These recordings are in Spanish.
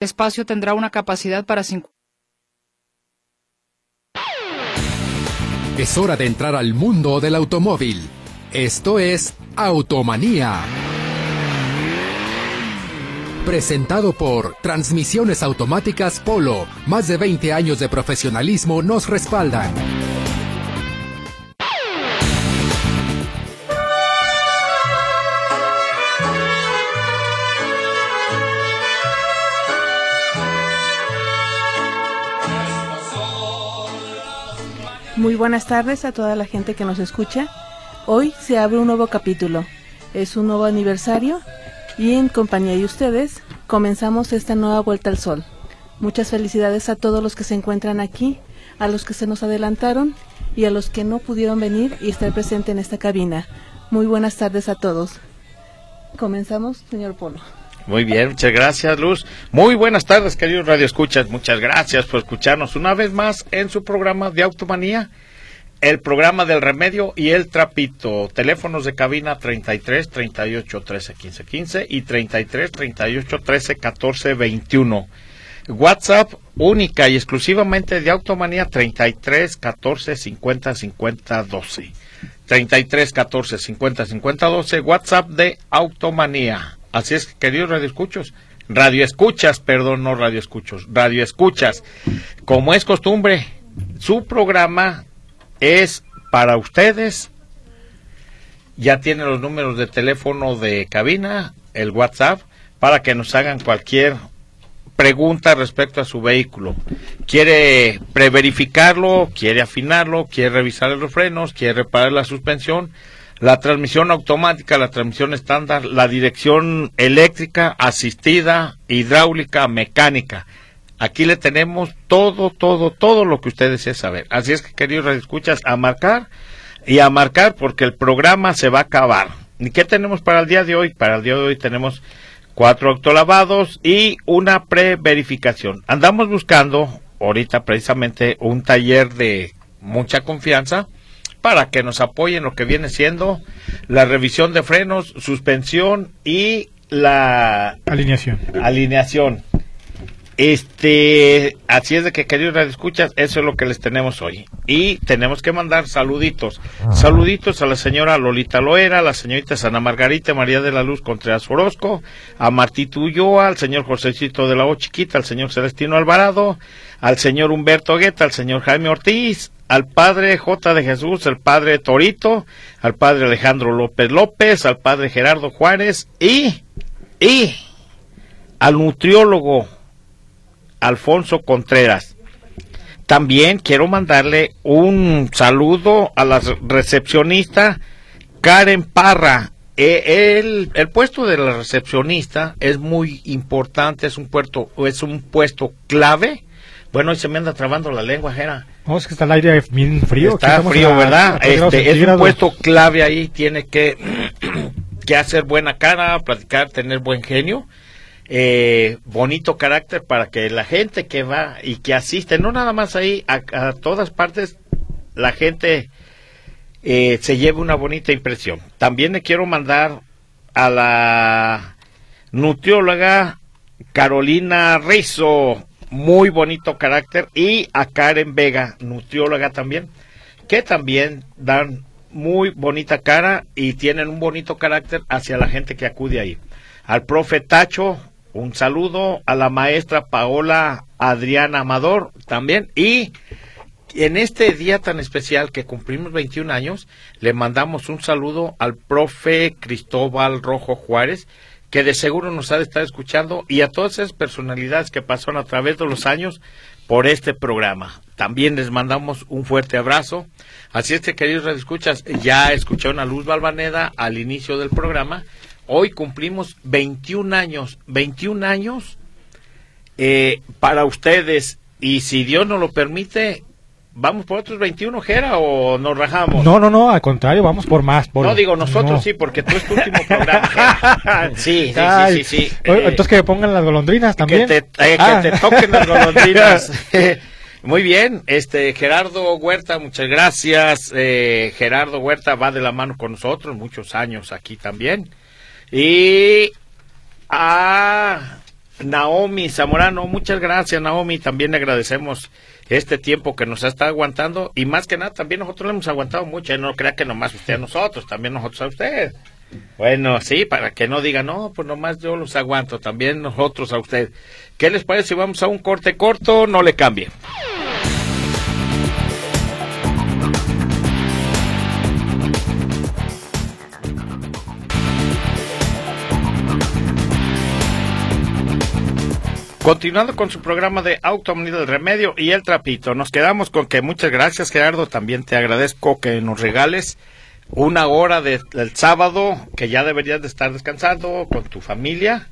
espacio tendrá una capacidad para 50. Es hora de entrar al mundo del automóvil. Esto es Automanía. Presentado por Transmisiones Automáticas Polo. Más de 20 años de profesionalismo nos respaldan. Muy buenas tardes a toda la gente que nos escucha. Hoy se abre un nuevo capítulo. Es un nuevo aniversario y en compañía de ustedes comenzamos esta nueva vuelta al sol. Muchas felicidades a todos los que se encuentran aquí, a los que se nos adelantaron y a los que no pudieron venir y estar presente en esta cabina. Muy buenas tardes a todos. Comenzamos, señor Polo. Muy bien, muchas gracias, Luz. Muy buenas tardes, queridos Radio Escuchas. Muchas gracias por escucharnos una vez más en su programa de Automanía, el programa del remedio y el trapito. Teléfonos de cabina 33 38 13 15 15 y 33 38 13 14 21. WhatsApp única y exclusivamente de Automanía 33 14 50 50 12. 33 14 50 50 12. WhatsApp de Automanía. Así es, queridos radioescuchos, radioescuchas, perdón, no radioescuchos, radioescuchas. Como es costumbre, su programa es para ustedes. Ya tiene los números de teléfono de cabina, el WhatsApp, para que nos hagan cualquier pregunta respecto a su vehículo. ¿Quiere preverificarlo? ¿Quiere afinarlo? ¿Quiere revisar los frenos? ¿Quiere reparar la suspensión? La transmisión automática, la transmisión estándar, la dirección eléctrica, asistida, hidráulica, mecánica. Aquí le tenemos todo, todo, todo lo que usted desea saber. Así es que, queridos escuchas, a marcar y a marcar porque el programa se va a acabar. ¿Y qué tenemos para el día de hoy? Para el día de hoy tenemos cuatro autolavados y una preverificación. Andamos buscando ahorita precisamente un taller de mucha confianza para que nos apoyen lo que viene siendo la revisión de frenos, suspensión y la alineación. Alineación. Este, así es de que queridos escuchas, eso es lo que les tenemos hoy. Y tenemos que mandar saluditos. Saluditos a la señora Lolita Loera, a la señorita Sana Margarita María de la Luz Contreras Orozco, a Martito Ulloa, al señor Josécito de la O Chiquita, al señor Celestino Alvarado, al señor Humberto Guetta, al señor Jaime Ortiz, al padre J de Jesús, al padre Torito, al padre Alejandro López López, al padre Gerardo Juárez y, y al nutriólogo Alfonso Contreras. También quiero mandarle un saludo a la recepcionista Karen Parra. E, el, el, puesto de la recepcionista es muy importante, es un, puerto, es un puesto clave. Bueno, hoy se me anda trabando la lengua, Jera no, es que está el aire bien frío. Está frío, ¿verdad? Este, es un puesto clave ahí, tiene que, que hacer buena cara, platicar, tener buen genio. Eh, bonito carácter para que la gente que va y que asiste, no nada más ahí, a, todas partes, la gente eh, se lleve una bonita impresión. También le quiero mandar a la nutrióloga Carolina Rizo, muy bonito carácter, y a Karen Vega, nutrióloga también, que también dan muy bonita cara y tienen un bonito carácter hacia la gente que acude ahí. Al profe Tacho, un saludo, a la maestra Paola Adriana Amador también, y en este día tan especial que cumplimos 21 años, le mandamos un saludo al profe Cristóbal Rojo Juárez, que de seguro nos ha de estar escuchando y a todas esas personalidades que pasaron a través de los años por este programa. También les mandamos un fuerte abrazo. Así es que, queridos escuchas, ya escucharon a Luz Balvaneda al inicio del programa. Hoy cumplimos 21 años, 21 años eh, para ustedes. Y si Dios nos lo permite, ¿Vamos por otros 21, Jera, o nos rajamos? No, no, no, al contrario, vamos por más. Por... No, digo nosotros sí, porque tú es tu último programa. sí, sí, sí, sí, Entonces que pongan las golondrinas también. Que te, eh, ah. que te toquen las golondrinas. Muy bien, este Gerardo Huerta, muchas gracias. Eh, Gerardo Huerta va de la mano con nosotros, muchos años aquí también. Y a Naomi Zamorano, muchas gracias Naomi, también le agradecemos este tiempo que nos está aguantando y más que nada también nosotros le hemos aguantado mucho, no crea que nomás usted a nosotros, también nosotros a usted. Bueno, sí, para que no diga, no, pues nomás yo los aguanto, también nosotros a usted. ¿Qué les parece si vamos a un corte corto? No le cambie. Continuando con su programa de Automanía del Remedio y el Trapito, nos quedamos con que muchas gracias Gerardo, también te agradezco que nos regales una hora de- del sábado que ya deberías de estar descansando con tu familia,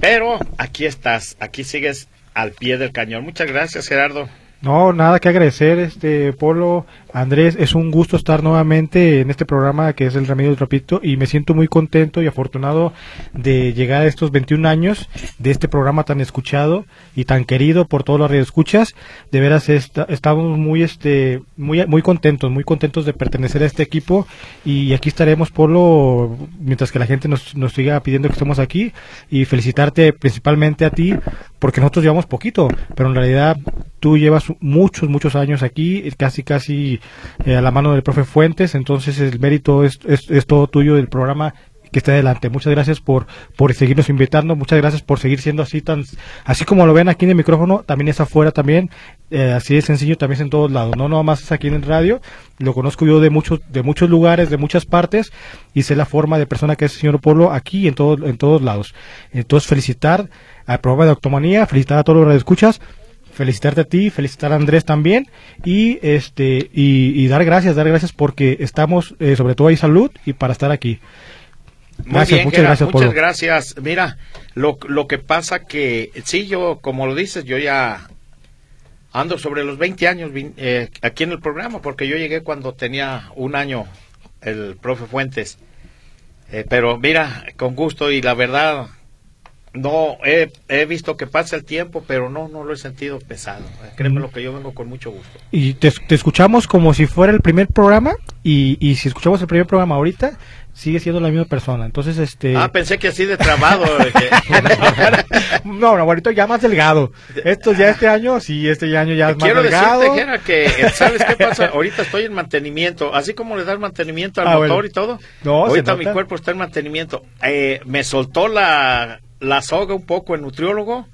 pero aquí estás, aquí sigues al pie del cañón. Muchas gracias Gerardo. No, nada que agradecer, este Polo, Andrés, es un gusto estar nuevamente en este programa que es el Remedio del Trapito y me siento muy contento y afortunado de llegar a estos 21 años de este programa tan escuchado y tan querido por todos los radioescuchas. De veras esta- estamos muy este muy muy contentos, muy contentos de pertenecer a este equipo y aquí estaremos Polo mientras que la gente nos, nos siga pidiendo que estemos aquí y felicitarte principalmente a ti porque nosotros llevamos poquito, pero en realidad tú llevas muchos, muchos años aquí, casi, casi eh, a la mano del profe Fuentes, entonces el mérito es, es, todo tuyo del programa que está adelante. Muchas gracias por, por seguirnos invitando, muchas gracias por seguir siendo así tan, así como lo ven aquí en el micrófono, también es afuera también, eh, así de sencillo, también es en todos lados, no nomás es aquí en el radio, lo conozco yo de muchos, de muchos lugares, de muchas partes, y sé la forma de persona que es el señor Polo aquí en todos, en todos lados. Entonces felicitar al programa de Octomanía, felicitar a todos los que escuchas, felicitarte a ti, felicitar a Andrés también y este y, y dar gracias, dar gracias porque estamos eh, sobre todo hay salud y para estar aquí. Muy Gracias, bien, muchas Gerard, gracias, muchas Polo. gracias. Mira, lo, lo que pasa que, sí, yo, como lo dices, yo ya ando sobre los 20 años eh, aquí en el programa, porque yo llegué cuando tenía un año el profe Fuentes. Eh, pero mira, con gusto y la verdad, no, he, he visto que pasa el tiempo, pero no, no lo he sentido pesado. Créeme Mm. lo que yo vengo con mucho gusto. Y te, te escuchamos como si fuera el primer programa y, y si escuchamos el primer programa ahorita sigue siendo la misma persona. Entonces este Ah, pensé que así de trabado. no, no, ahorita ya más delgado. Esto ya este año, sí, este año ya es más Quiero delgado. decirte, Jera, que eh, ¿sabes qué pasa? Ahorita estoy en mantenimiento, así como le das mantenimiento al Ah, motor bueno. y todo. No, ahorita mi cuerpo está en mantenimiento. Eh, me soltó la, la soga un poco en nutriólogo.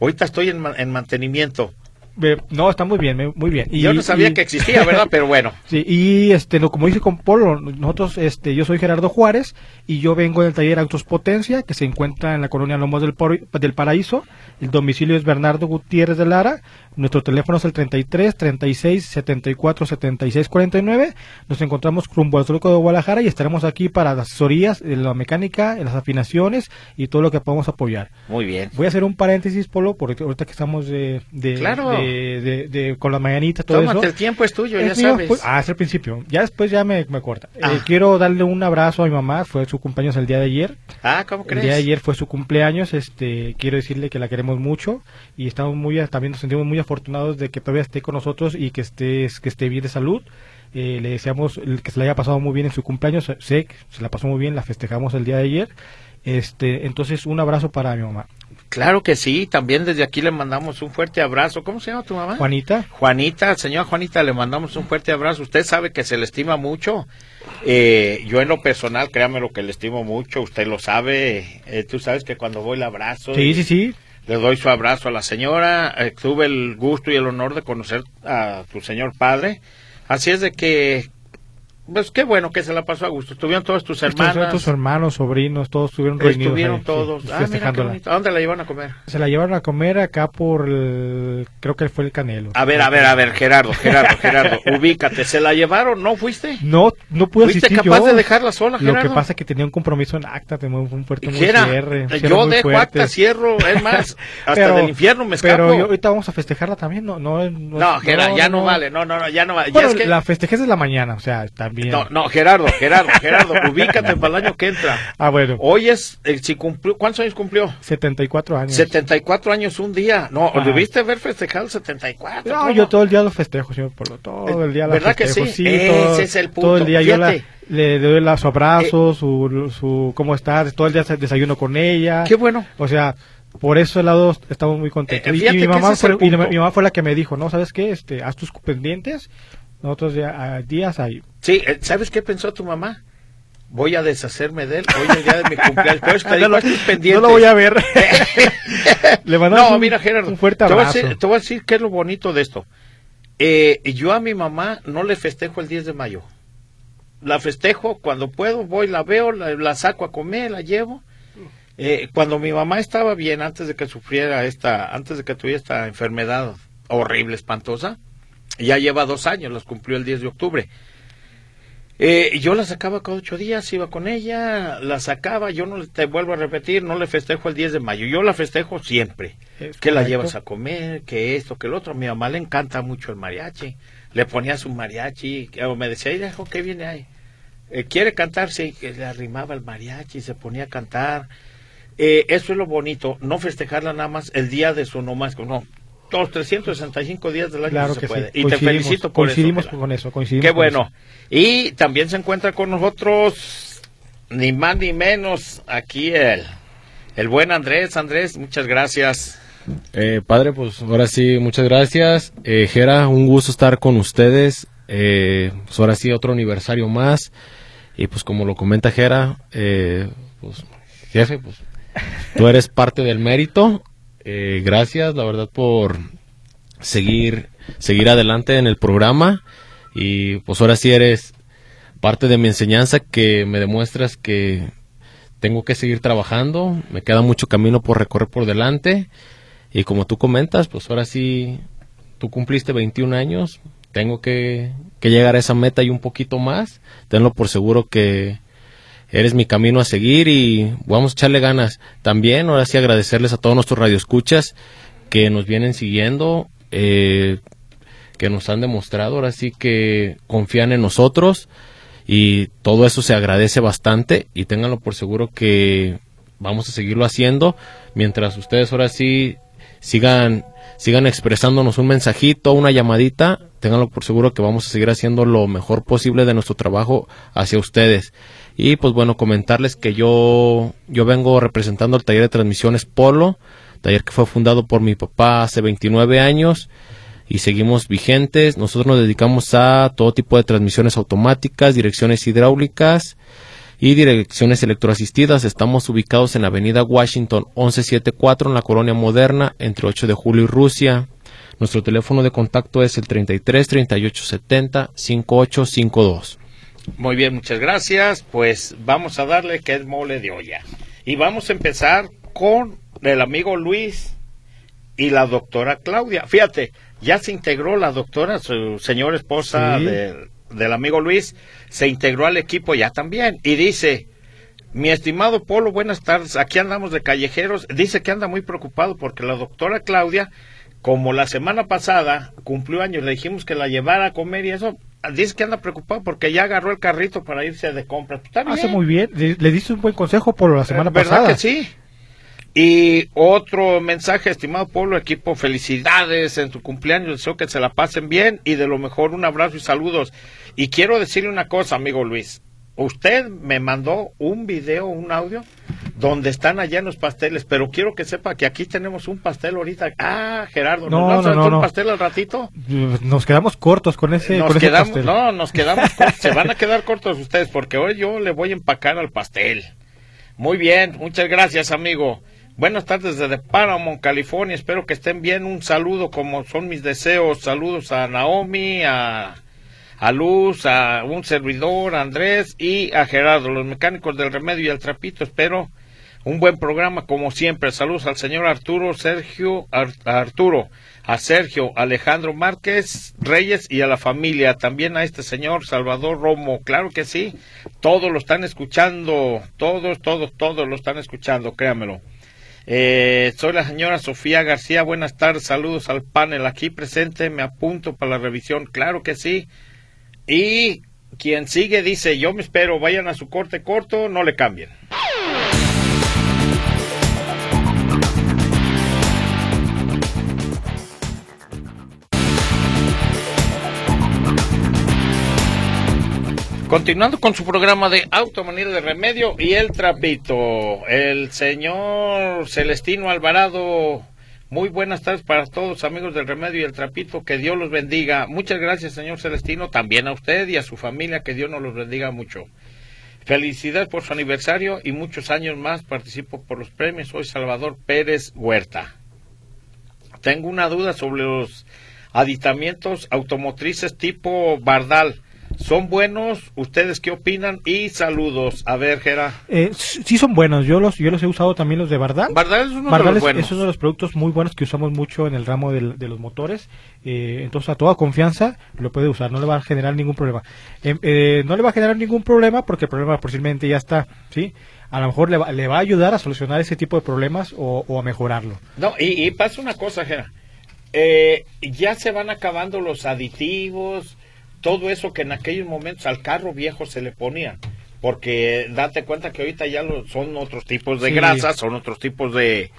Ahorita estoy en, en mantenimiento. Eh, no, está muy bien, muy bien. Y- Yo no sabía y- que existía, ¿verdad? Pero bueno. Sí, y este, no, como dice con Polo, nosotros, este, yo soy Gerardo Juárez y yo vengo del taller Autos Potencia que se encuentra en la colonia Lomos del, Por- del Paraíso. El domicilio es Bernardo Gutiérrez de Lara. Nuestro teléfono es el 33 36 74 76 49. Nos encontramos rumbo al Zoológico de Guadalajara y estaremos aquí para las asesorías, en la mecánica, en las afinaciones y todo lo que podamos apoyar. Muy bien. Voy a hacer un paréntesis, Polo, porque ahorita que estamos de, de, Claro. de, de- de- con la mañanita, todo Tómate eso. el tiempo, es tuyo, ya mío, sabes. pues, ah, es el principio. Ya después ya me, me corta. Eh, Ah. quiero darle un abrazo a mi mamá. Fue su cumpleaños el día de ayer. ah, ¿cómo El crees? día de ayer fue su cumpleaños. Este, quiero decirle que la queremos mucho y estamos muy, también nos sentimos muy afortunados de que todavía esté con nosotros y que esté, que esté bien de salud. Eh, le deseamos el- que se le haya pasado muy bien en su cumpleaños. Sé que se la pasó muy bien, la festejamos el día de ayer. Este, entonces un abrazo para mi mamá. Claro que sí, también desde aquí le mandamos un fuerte abrazo. ¿Cómo se llama tu mamá? Juanita, Juanita, señora Juanita, le mandamos un fuerte abrazo. Usted sabe que se le estima mucho. Eh, yo en lo personal, créame lo que le estimo mucho. Usted lo sabe. Eh, tú sabes que cuando voy le abrazo. sí, y sí, sí. Le doy su abrazo a la señora. Eh, tuve el gusto y el honor de conocer a tu señor padre. Así es de que, pues qué bueno que se la pasó a gusto. Estuvieron todos tus Estos- hermanas. tus hermanos, sobrinos, todos estuvieron reunidos. Estuvieron ahí, todos. sí, ah, mira qué festejándola. bonito. ¿A dónde la llevan a comer? Se la llevaron a comer acá por el, creo que fue el Canelo. A ver, a ver, a ver, Gerardo, Gerardo, Gerardo, ubícate. ¿Se la llevaron? ¿No fuiste? No, no pude ¿Fuiste asistir capaz yo. de dejarla sola, Lo Gerardo? que pasa es que tenía un compromiso en acta, tenía un fuerte muy Gera, cierre, cierre yo muy dejo fuerte. acta, cierro, es más, hasta Pero- del infierno me escapo. Pero yo, ahorita vamos a festejarla también, no, no, no, no, Gerardo, ya no, vale, no, no, no, ya no vale. Ya Bueno, es que- la festejé desde la mañana, o sea, también. No, no, Gerardo, Gerardo, Gerardo, ubícate para el año que entra. Ah, bueno, Hoy es, eh, si cumplió, ¿cuántos años cumplió? 74 años. 74 años un día. No, Ajá. debiste haber festejado 74. No, ¿cómo? yo todo el día lo festejo, señor Polo, todo el día la ¿Verdad que sí? Ese todo, es el punto, Todo el día yo la. Eh, le doy la- su abrazo, su, su, cómo estás, todo el día desayuno con ella. Qué bueno. O sea, por ese lado estamos muy contentos. Eh, y, mi mamá el fue, y mi mamá fue la que me dijo, no, ¿sabes qué? Este, haz tus pendientes, nosotros ya a días ahí. Sí, eh, ¿sabes qué pensó tu mamá? Voy a deshacerme de él hoy es el día de mi cumpleaños. Te digo, no, lo, pendientes. no lo voy a ver. Le mandamos No, un, mira, Gerardo, un fuerte te voy, a abrazo. decir, te voy a decir qué es lo bonito de esto. Eh, yo a mi mamá no le festejo el 10 de mayo. La festejo cuando puedo, voy, la veo, la, la saco a comer, la llevo. Eh, cuando mi mamá estaba bien, antes de que sufriera esta, antes de que tuviera esta enfermedad horrible, espantosa, ya lleva dos años, las cumplió el 10 de octubre. Eh, yo la sacaba cada ocho días, iba con ella, la sacaba, yo no te vuelvo a repetir, no le festejo el 10 de mayo, yo la festejo siempre. Es que la llevas a comer, que esto, que el otro. A mi mamá le encanta mucho el mariachi. Le ponía su mariachi, o me decía, "Ay, hijo, ¿qué viene ahí? Eh, ¿Quiere cantar? Sí, que le arrimaba el mariachi, se ponía a cantar. Eh, eso es lo bonito, no festejarla nada más el día de su nomás, no. Los 365 días del año Claro se que puede. sí. Y te Coincidimos- felicito por coincidimos eso. con eso, coincidimos Qué con bueno. eso. Y también se encuentra con nosotros, ni más ni menos, aquí el, el buen Andrés. Andrés, muchas gracias. Eh, padre, pues ahora sí, muchas gracias. Eh, Jera, un gusto estar con ustedes. Eh, pues ahora sí, otro aniversario más. Y pues como lo comenta Jera, eh, pues jefe, pues tú eres parte del mérito. Eh, gracias, la verdad, por seguir, seguir adelante en el programa. Y pues ahora sí eres parte de mi enseñanza que me demuestras que tengo que seguir trabajando. Me queda mucho camino por recorrer por delante. Y como tú comentas, pues ahora sí, tú cumpliste 21 años, tengo que, que llegar a esa meta y un poquito más. Tenlo por seguro que eres mi camino a seguir y vamos a echarle ganas. También, ahora sí, agradecerles a todos nuestros radioescuchas que nos vienen siguiendo, eh, que nos han demostrado, ahora sí que confían en nosotros y todo eso se agradece bastante y ténganlo por seguro que vamos a seguirlo haciendo mientras ustedes ahora sí sigan sigan expresándonos un mensajito, una llamadita, ténganlo por seguro que vamos a seguir haciendo lo mejor posible de nuestro trabajo hacia ustedes. Y pues bueno, comentarles que yo yo vengo representando el taller de transmisiones Polo, taller que fue fundado por mi papá hace 29 años y seguimos vigentes. Nosotros nos dedicamos a todo tipo de transmisiones automáticas, direcciones hidráulicas y direcciones electroasistidas. Estamos ubicados en Avenida Washington 1174 en la colonia moderna entre 8 de julio y Rusia. Nuestro teléfono de contacto es el 33 38 70 5852. Muy bien, muchas gracias. Pues vamos a darle que es mole de olla. Y vamos a empezar con el amigo Luis y la doctora Claudia. Fíjate, ya se integró la doctora, su señora esposa Sí. del, del amigo Luis, se integró al equipo ya también. Y dice, mi estimado Polo, buenas tardes. Aquí andamos de callejeros. Dice que anda muy preocupado porque la doctora Claudia, como la semana pasada cumplió años, le dijimos que la llevara a comer y eso, dice que anda preocupado porque ya agarró el carrito para irse de compras. Pues. Hace muy bien. Le, le diste un buen consejo por la semana ¿Verdad pasada. que sí? Y otro mensaje, estimado pueblo, equipo, felicidades en tu cumpleaños, deseo que se la pasen bien y de lo mejor un abrazo y saludos. Y quiero decirle una cosa, amigo Luis, usted me mandó un video, un audio, donde están allá en los pasteles, pero quiero que sepa que aquí tenemos un pastel ahorita. Ah, Gerardo, ¿nos No, vas a no, no, un pastel al ratito? Nos quedamos cortos con ese, nos con ese quedamos, pastel. no, nos quedamos cortos. Se van a quedar cortos ustedes porque hoy yo le voy a empacar al pastel. Muy bien, muchas gracias, amigo. Buenas tardes desde Paramount, California. Espero que estén bien. Un saludo, como son mis deseos. Saludos a Naomi, a, a Luz, a un servidor, a Andrés y a Gerardo, los mecánicos del remedio y el trapito. Espero un buen programa, como siempre. Saludos al señor Arturo, Sergio, a Arturo, a Sergio, Alejandro Márquez Reyes y a la familia. También a este señor Salvador Romo. Claro que sí. Todos lo están escuchando. Todos, todos, todos lo están escuchando. Créamelo. Eh, soy la señora Sofía García. Buenas tardes. Saludos al panel aquí presente. Me apunto para la revisión. Claro que sí. Y quien sigue dice, yo me espero. Vayan a su corte corto. No le cambien. Continuando con su programa de Automanía de Remedio y el Trapito, el señor Celestino Alvarado. Muy buenas tardes para todos amigos del Remedio y el Trapito, que Dios los bendiga. Muchas gracias señor Celestino, también a usted y a su familia, que Dios nos los bendiga mucho. Felicidades por su aniversario y muchos años más participo por los premios. Soy Salvador Pérez Huerta. Tengo una duda sobre los aditamientos automotrices tipo Bardal. ¿Son buenos? ¿Ustedes qué opinan? Y saludos. A ver, Gera. Eh, sí son buenos, yo los yo los he usado también los de Bardal. Bardal es uno Bardal de los es, buenos. es uno de los productos muy buenos que usamos mucho en el ramo del- de los motores. Eh, entonces, a toda confianza lo puede usar, no le va a generar ningún problema. Em, eh, no le va a generar ningún problema porque el problema posiblemente ya está, ¿sí? A lo mejor le va, le va a ayudar a solucionar ese tipo de problemas o, o a mejorarlo. No, y, y pasa una cosa, Gera. Eh, ya se van acabando los aditivos, todo eso que en aquellos momentos al carro viejo se le ponía. Porque date cuenta que ahorita ya lo- son otros tipos de Sí. grasas, son otros tipos de,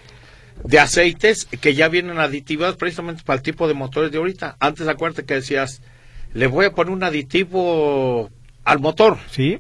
de aceites que ya vienen aditivados precisamente para el tipo de motores de ahorita. Antes acuérdate que decías, le voy a poner un aditivo al motor. ¿Sí?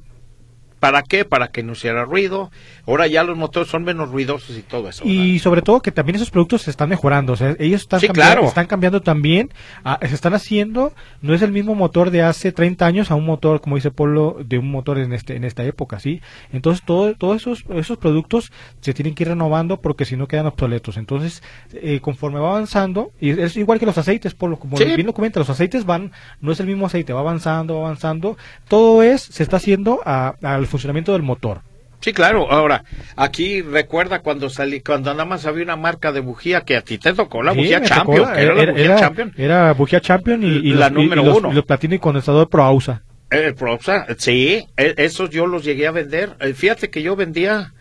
¿Para qué? Para que no hiciera ruido. Ahora ya los motores son menos ruidosos y todo eso. ¿verdad? Y sobre todo que también esos productos se están mejorando, o sea, ellos están, Sí, cambiando, claro. están cambiando también, ah, se están haciendo, no es el mismo motor de hace 30 años a un motor, como dice Polo, de un motor en este en esta época, ¿sí? Entonces todo, todos esos, esos productos se tienen que ir renovando porque si no quedan obsoletos. Entonces, eh, conforme va avanzando, y es igual que los aceites, Polo, como Sí. bien lo comenta, los aceites van, no es el mismo aceite, va avanzando, va avanzando, todo es, se está haciendo a- al funcionamiento del motor. Sí, claro. Ahora, aquí recuerda cuando salí, cuando nada más había una marca de bujía que a ti te tocó, la Sí, bujía tocó Champion, era, la bujía era- Champion. Era bujía Champion y, y La los, número y uno. y los platino y condensador Pro Ausa. El Proxa, sí, e- esos yo los llegué a vender. Eh, Fíjate que yo vendía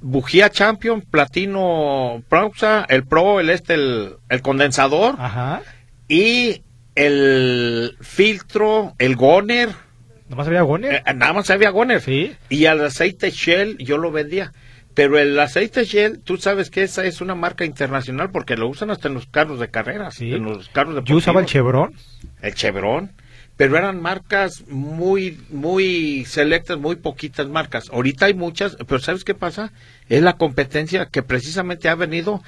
bujía Champion, platino Proxa, el Pro, el este, el, el condensador Ajá. y el filtro, el Goner. Nomás había Goner. Eh, nada más había Goner. Sí. Y el aceite Shell yo lo vendía. Pero el aceite Shell, tú sabes que esa es una marca internacional porque lo usan hasta en los carros de carreras, Sí. en los carros de Yo usaba el Chevron. el Chevron, pero eran marcas muy, muy selectas, muy poquitas marcas. Ahorita hay muchas, pero ¿sabes qué pasa? Es la competencia que precisamente ha venido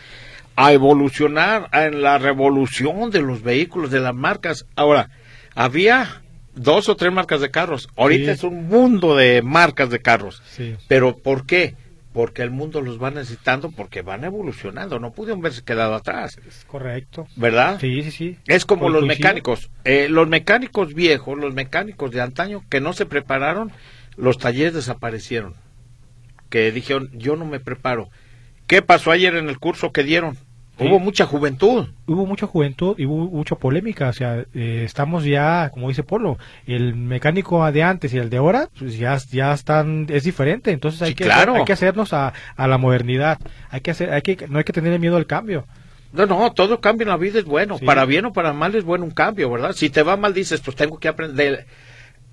a evolucionar en la revolución de los vehículos, de las marcas. Ahora, había dos o tres marcas de carros. Ahorita Sí. es un mundo de marcas de carros. Sí. Pero ¿por qué? Porque el mundo los va necesitando, porque van evolucionando. No pudieron verse quedado atrás, Es correcto. ¿verdad? Sí, sí, sí. Es como Co- los mecánicos. Eh, los mecánicos viejos, los mecánicos de antaño que no se prepararon, los talleres desaparecieron. Que dijeron, yo no me preparo. ¿Qué pasó ayer en el curso que dieron? Sí. Hubo mucha juventud. Hubo mucha juventud y hubo mucha polémica. O sea, eh, estamos ya, como dice Polo, el mecánico de antes y el de ahora, pues ya, ya están, es diferente. Entonces hay Sí, que, claro. hay que hacernos a, a la modernidad. Hay que hacer, hay que, no hay que tener miedo al cambio. No, no, todo cambio en la vida es bueno. Sí. Para bien o para mal es bueno un cambio, ¿verdad? Si te va mal, dices, pues tengo que aprender.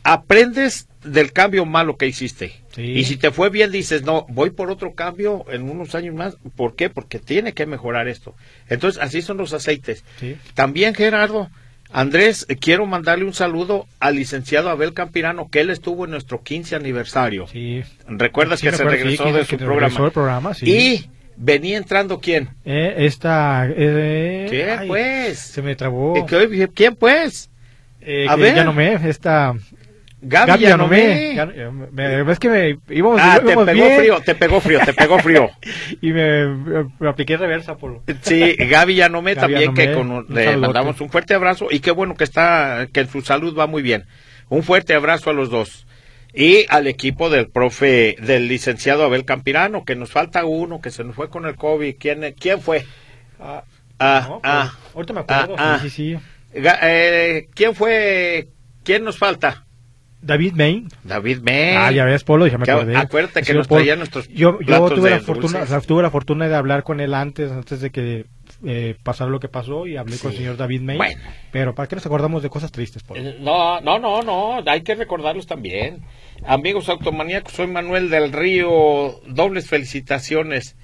Aprendes del cambio malo que hiciste. Sí. Y si te fue bien, dices, no, voy por otro cambio en unos años más. ¿Por qué? Porque tiene que mejorar esto. Entonces, así son los aceites. Sí. También, Gerardo, Andrés, quiero mandarle un saludo al licenciado Abel Campirano, que él estuvo en nuestro 15 aniversario. Sí. ¿Recuerdas que se regresó que- de su regresó programa? programa, sí. Y venía entrando quién? Eh, esta, eh, ¿Qué, ay, pues? Se me trabó. Eh, ¿qué- ¿Quién, pues? Eh, A ver. ya no me, esta. Gaby, Gaby Yanomé. Yanomé. Ya- me- Es que me íbamos, Ah, te pegó bien frío, te pegó frío, te pegó frío. y me, me apliqué reversa por Sí, Gaby Yanomé Gaby también, que con- un le saludote. mandamos un fuerte abrazo y qué bueno que está, que su salud va muy bien. Un fuerte abrazo a los dos. Y al equipo del profe, del licenciado Abel Campirano, que nos falta uno, que se nos fue con el COVID. ¿Quién, quién fue? Ah, Ah, no, ah, pues, ahorita me acuerdo. ah, sí, sí, sí. Ga- eh, ¿Quién fue? ¿Quién nos falta? David Main. David May. Ah, ya ves, Polo, ya me acordé. acuérdate que nos traía nuestros Yo, yo tuve, la fortuna, dulces. o sea, tuve la fortuna de hablar con él antes, antes de que eh, pasara lo que pasó y hablé con el señor David May. Bueno. Pero ¿para qué nos acordamos de cosas tristes, Polo? Eh, No, no, no, no, hay que recordarlos también. Amigos automaníacos, soy Manuel del Río, dobles felicitaciones.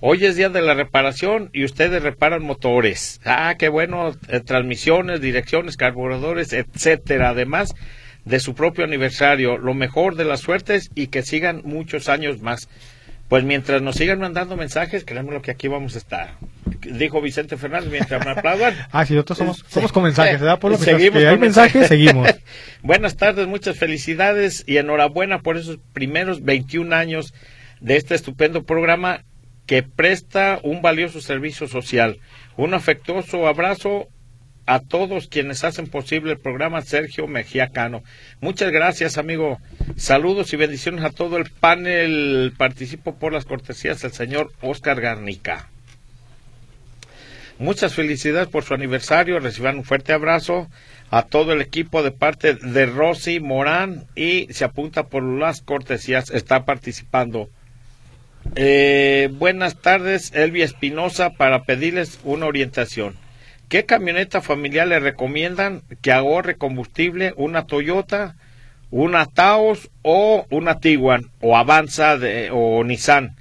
Hoy es día de la reparación y ustedes reparan motores. Ah, qué bueno, eh, transmisiones, direcciones, carburadores, etcétera. Además, de su propio aniversario. Lo mejor de las suertes y que sigan muchos años más. Pues mientras nos sigan mandando mensajes, créanme lo que aquí vamos a estar. Dijo Vicente Fernández mientras me aplaudan. ah, sí, nosotros somos, somos con mensajes, Seguimos que hay mensajes, seguimos. Buenas tardes, muchas felicidades y enhorabuena por esos primeros 21 años de este estupendo programa que presta un valioso servicio social. Un afectuoso abrazo a todos quienes hacen posible el programa Sergio Mejía Cano. Muchas gracias, amigo. Saludos y bendiciones a todo el panel. Participo por las cortesías del señor Oscar Garnica. Muchas felicidades por su aniversario. Reciban un fuerte abrazo a todo el equipo de parte de Rosy Morán y se apunta por las cortesías. Está participando. Eh, buenas tardes, Elvia Espinosa, para pedirles una orientación. ¿Qué camioneta familiar le recomiendan que ahorre combustible? ¿Una Toyota, una Taos o una Tiguan o Avanza de, o Nissan?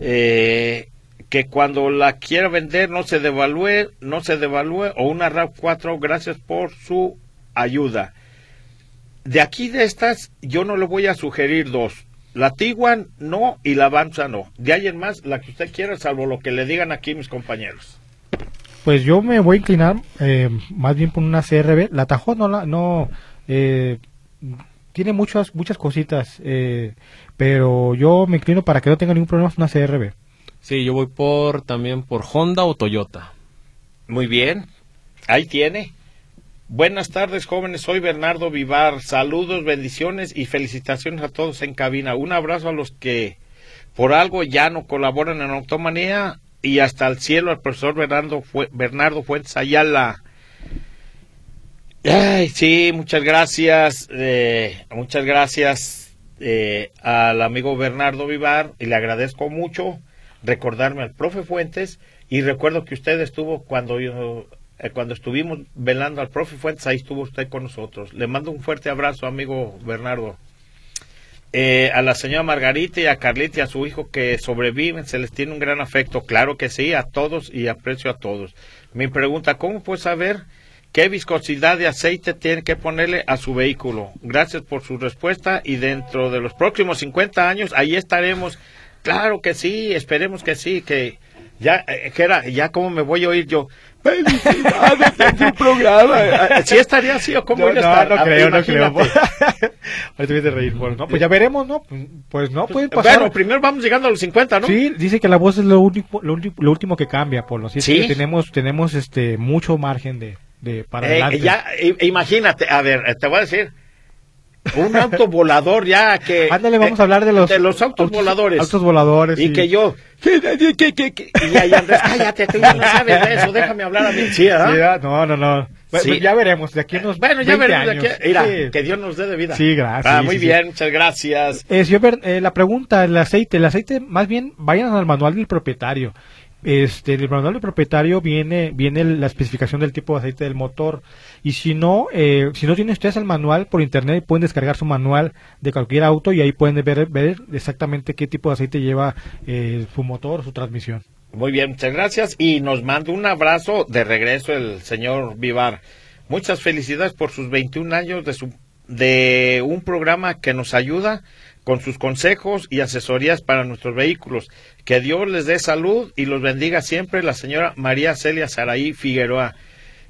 Eh, que cuando la quiera vender no se devalúe, no se devalúe o una RAV4, gracias por su ayuda. De aquí de estas, yo no le voy a sugerir dos. La Tiguan no y la Avanza no. De ahí en más, la que usted quiera, salvo lo que le digan aquí mis compañeros. Pues yo me voy a inclinar eh, más bien por una CRB. La Tajo no la, no eh, tiene muchas muchas cositas, eh, pero yo me inclino para que no tenga ningún problema es una CRB. Sí, yo voy por también por Honda o Toyota. Muy bien, ahí tiene. Buenas tardes, jóvenes. Soy Bernardo Vivar. Saludos, bendiciones y felicitaciones a todos en cabina. Un abrazo a los que por algo ya no colaboran en Automanía y hasta el cielo al profesor Bernardo, Bernardo Fuentes Ayala. Ay, sí, muchas gracias, eh, muchas gracias eh, al amigo Bernardo Vivar y le agradezco mucho recordarme al profe Fuentes y recuerdo que usted estuvo cuando yo, eh, cuando estuvimos velando al profe Fuentes, ahí estuvo usted con nosotros. Le mando un fuerte abrazo, amigo Bernardo. Eh, a la señora Margarita y a Carlita y a su hijo que sobreviven, se les tiene un gran afecto, claro que sí, a todos y aprecio a todos. Mi pregunta, ¿cómo puede saber qué viscosidad de aceite tiene que ponerle a su vehículo? Gracias por su respuesta y dentro de los próximos 50 años, ahí estaremos. Claro que sí, esperemos que sí, que ya, eh, que era, ya cómo me voy a oír yo. Felicidades en tu programa. ¿Sí estaría así o cómo no, no, estar? no, creo, no creo. imagínate. Ahorita voy a reír. Bueno, no, pues ya veremos, ¿no? Pues, Pues no, pueden pasar. Bueno, primero vamos llegando a los 50, ¿no? Sí, dice que la voz es lo único, lo, último- lo último que cambia, Polo. Así es Sí. que tenemos, tenemos este mucho margen de, de para Eh, adelante. ya, imagínate, a ver, eh, te voy a decir, un auto volador ya que... Ándale, vamos eh, a hablar de los, de los autos, voladores. Autos voladores. y sí. que yo... que- que- que- Y ahí Andrés, cállate, tú ya no sabes de eso, déjame hablar a mí. Sí, ¿ah? Sí, ¿verdad? no, no, no. Sí. Ya veremos, de aquí a unos Bueno, ya 20 veremos de años. aquí. Mira, Sí. que Dios nos dé de vida. Sí, gracias, Ah, muy bien, muchas gracias. Eh, señor eh, la pregunta, el aceite, el aceite, más bien vayan al manual del propietario. Este, el manual del propietario viene, viene la especificación del tipo de aceite del motor. Y si no, eh, si no tienen ustedes el manual por internet, pueden descargar su manual de cualquier auto y ahí pueden ver, ver exactamente qué tipo de aceite lleva eh, su motor, su transmisión. Muy bien, muchas gracias. Y nos manda un abrazo de regreso el señor Vivar. Muchas felicidades por sus 21 años de, su, de un programa que nos ayuda con sus consejos y asesorías para nuestros vehículos. Que Dios les dé salud y los bendiga siempre la señora María Celia Saraí Figueroa.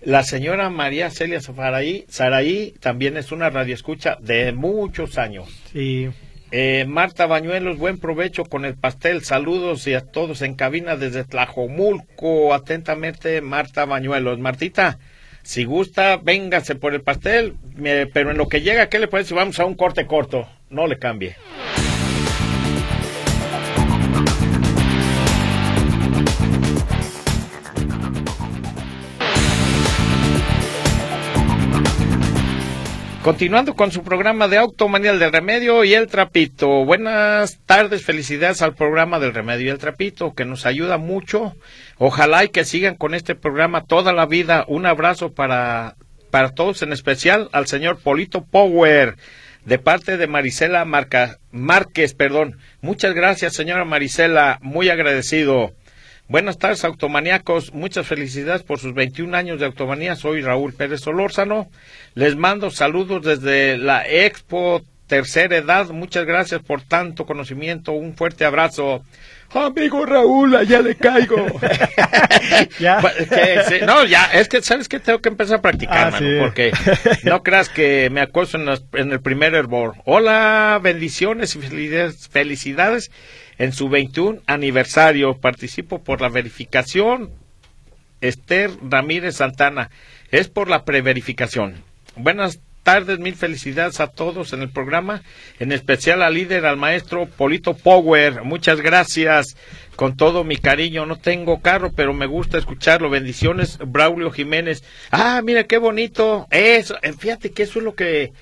La señora María Celia Saraí, Saraí también es una radioescucha de muchos años. Y Eh, Marta Bañuelos, buen provecho con el pastel. Saludos y a todos en cabina desde Tlajomulco. Atentamente, Marta Bañuelos. Martita, si gusta, véngase por el pastel. pero en lo que llega, ¿qué le parece? si Vamos a un corte corto. No le cambie. Continuando con su programa de Automanía del Remedio y el Trapito. Buenas tardes, felicidades al programa del Remedio y el Trapito, que nos ayuda mucho. Ojalá y que sigan con este programa toda la vida. Un abrazo para, para todos, en especial al señor Polito Power, de parte de Marisela Marca, Márquez. Perdón. Muchas gracias, señora Marisela, muy agradecido. Buenas tardes, automaníacos. Muchas felicidades por sus 21 años de automanía. Soy Raúl Pérez Solórzano. Les mando saludos desde la Expo Tercera Edad. Muchas gracias por tanto conocimiento. Un fuerte abrazo. Amigo Raúl, allá le caigo. Ya. Que sí, no, ya, es que, ¿sabes qué? Tengo que empezar a practicar, Ah, mano, sí. porque no creas que me acoso en, el primer hervor. Hola, bendiciones y felicidades, felicidades en su 21 aniversario. Participo por la verificación. Esther Ramírez Santana. Es por la preverificación. Buenas tardes, mil felicidades a todos en el programa, en especial al líder, al maestro Polito Power. Muchas gracias. Con todo mi cariño, no tengo carro, pero me gusta escucharlo. Bendiciones, Braulio Jiménez. Ah, mira qué bonito. Eso, eh, fíjate que eso es lo que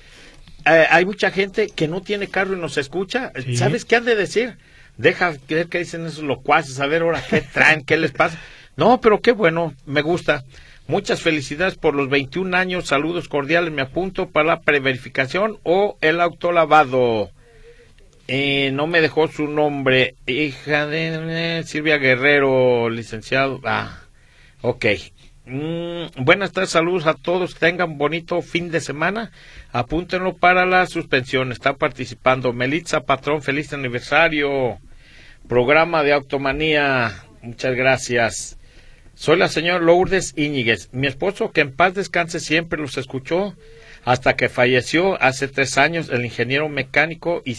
eh, hay mucha gente que no tiene carro y nos escucha. Sí. ¿Sabes qué han de decir? Deja ver qué dicen esos locuaces, a ver ahora qué traen, qué les pasa. No, pero qué bueno, me gusta. Muchas felicidades por los 21 años, saludos cordiales, me apunto para la preverificación o el autolavado. Eh, no me dejó su nombre, hija de eh, Silvia Guerrero, licenciado. Ah, ok. Mm, buenas tardes, saludos a todos, tengan bonito fin de semana. Apúntenlo para la suspensión. Está participando Melitza Patrón, feliz aniversario. Programa de Automanía, muchas gracias. Soy la señora Lourdes Íñiguez. Mi esposo, que en paz descanse, siempre los escuchó hasta que falleció hace tres años el ingeniero mecánico y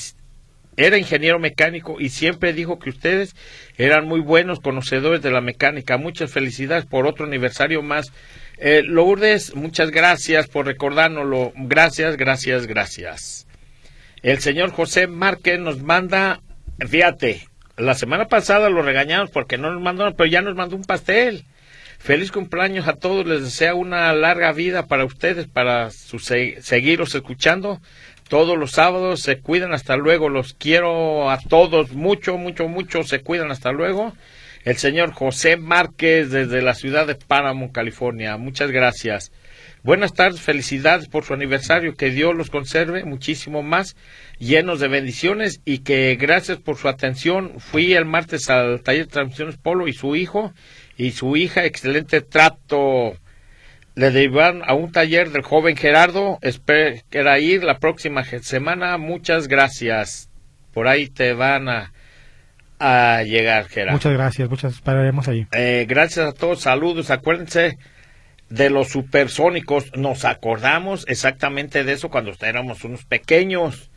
era ingeniero mecánico y siempre dijo que ustedes eran muy buenos conocedores de la mecánica. Muchas felicidades por otro aniversario más. Eh, Lourdes, muchas gracias por recordárnoslo. Gracias, gracias, gracias. El señor José Márquez nos manda, fíjate, la semana pasada lo regañamos porque no nos mandó, pero ya nos mandó un pastel. Feliz cumpleaños a todos, les desea una larga vida para ustedes, para su se- seguiros escuchando todos los sábados. Se cuidan, hasta luego. Los quiero a todos mucho, mucho, mucho. Se cuidan, hasta luego. El señor José Márquez desde la ciudad de Paramount, California. Muchas gracias. Buenas tardes, felicidades por su aniversario, que Dios los conserve muchísimo más, llenos de bendiciones y que gracias por su atención. Fui el martes al taller de transmisiones Polo y su hijo y su hija, excelente trato. Le derivaron a un taller del joven Gerardo, espera ir la próxima semana. Muchas gracias. Por ahí te van a, a llegar, Gerardo. Muchas gracias, muchas pararemos ahí. Eh, gracias a todos, saludos. Acuérdense de los supersónicos. Nos acordamos exactamente de eso cuando éramos unos pequeños.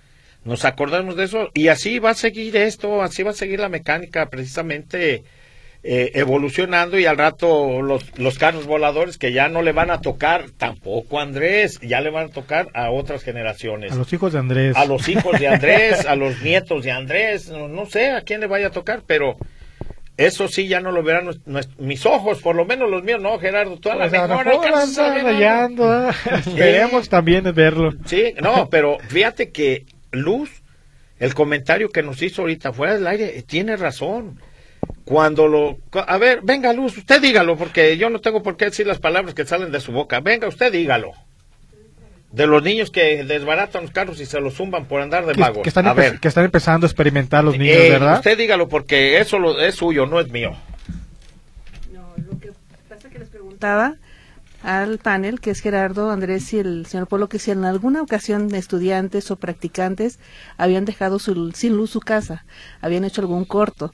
Nos acordamos de eso y así va a seguir esto, así va a seguir la mecánica precisamente eh, evolucionando y al rato los, los carros voladores que ya no le van a tocar tampoco a Andrés, ya le van a tocar a otras generaciones A los hijos de Andrés. a los hijos de Andrés, a los nietos de Andrés, no, no sé a quién le vaya a tocar, pero eso sí ya no lo verán mis ojos, por lo menos los míos, no, Gerardo, tú a la Pues a lo mejor rayando, ¿eh? Esperemos también verlo. Sí, no, pero fíjate que Luz, el comentario que nos hizo ahorita fuera del aire, eh, tiene razón. Cuando lo... A ver, venga Luz, usted dígalo, porque yo no tengo por qué decir las palabras que salen de su boca. Venga, usted dígalo. De los niños que desbaratan los carros y se los zumban por andar de Que, vagos. que están a empe- ver. que están empezando a experimentar los niños, Eh, ¿verdad? Usted dígalo porque eso lo- es suyo, no es mío. No, lo que pasa que les preguntaba al panel, que es Gerardo, Andrés y el señor Polo, que si en alguna ocasión estudiantes o practicantes habían dejado su- sin luz su casa, habían hecho algún corto.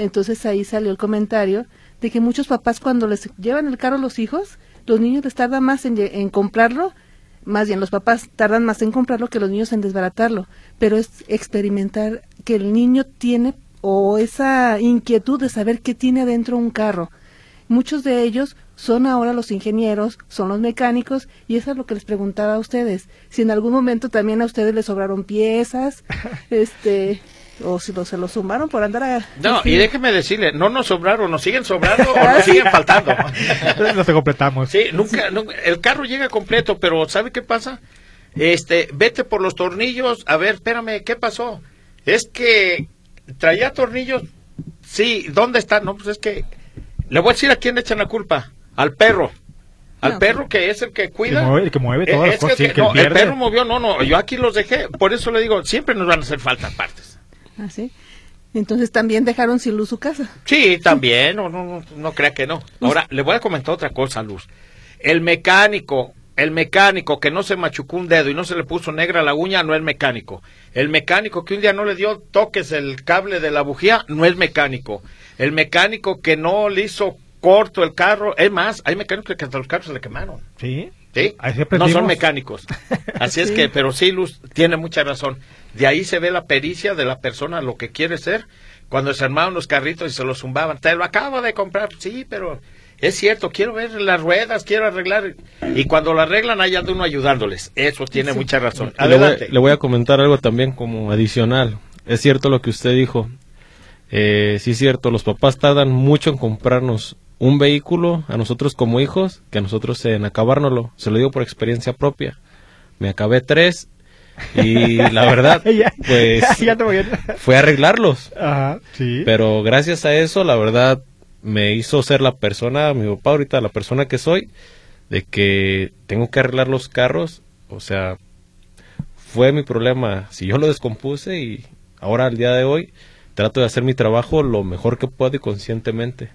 Entonces ahí salió el comentario de que muchos papás cuando les llevan el carro a los hijos, los niños les tardan más en, en comprarlo, más bien los papás tardan más en comprarlo que los niños en desbaratarlo, pero es experimentar que el niño tiene o esa inquietud de saber qué tiene adentro un carro. Muchos de ellos son ahora los ingenieros, son los mecánicos, y eso es lo que les preguntaba a ustedes. Si en algún momento también a ustedes les sobraron piezas, este, o si lo, se los sumaron por andar a... No, y déjeme decirle, no nos sobraron, nos siguen sobrando o nos siguen faltando. Los completamos. Sí, nunca, nunca- el carro llega completo, pero ¿sabe qué pasa? Este, vete por los tornillos, a ver, espérame, ¿qué pasó? Es que traía tornillos, sí, ¿dónde están? No, pues es que, le voy a decir a quién le echan la culpa, al perro. Al No, perro que es el que Que cuida. mueve- el que mueve Eh, todas las es cosas, que- sí, que no, el perro movió, no, no, yo aquí los dejé. Por eso le digo, siempre nos van a hacer falta partes. Ah, ¿sí? Entonces también dejaron sin luz su casa. Sí, también, no, no, no, no crea que no. Ahora, le voy a comentar otra cosa, Luz. El mecánico, el mecánico que no se machucó un dedo y no se le puso negra la uña, no es mecánico. El mecánico que un día no le dio toques el cable de la bujía, no es mecánico. El mecánico que no le hizo corto el carro, es más, hay mecánicos que hasta los carros se le quemaron. Sí. ¿Sí? Así No son mecánicos. Así es que, pero sí, Luz tiene mucha razón. De ahí se ve la pericia de la persona, lo que quiere ser. Cuando se armaban los carritos y se los zumbaban, te lo acabo de comprar. Sí, pero es cierto, quiero ver las ruedas, quiero arreglar. Y cuando lo arreglan, hay uno ayudándoles. Eso tiene mucha razón. Le voy, Adelante. le voy a comentar algo también como adicional. Es cierto lo que usted dijo. Eh, sí es cierto, los papás tardan mucho en comprarnos un vehículo a nosotros como hijos que a nosotros en acabárnoslo. Se lo digo por experiencia propia. Me acabé tres y la verdad, pues ya te voy a- fue arreglarlos. Ajá, sí. Pero gracias a eso, la verdad, me hizo ser la persona, mi papá ahorita, la persona que soy, de que tengo que arreglar los carros. O sea, fue mi problema. Si yo lo descompuse y ahora al día de hoy trato de hacer mi trabajo lo mejor que puedo y conscientemente.